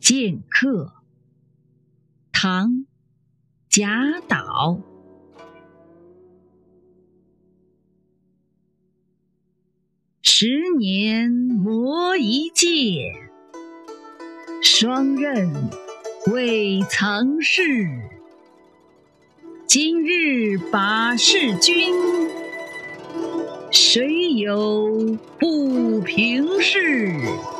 剑客。唐贾岛。十年磨一剑霜刃未曾试。今日把示君谁有不平事？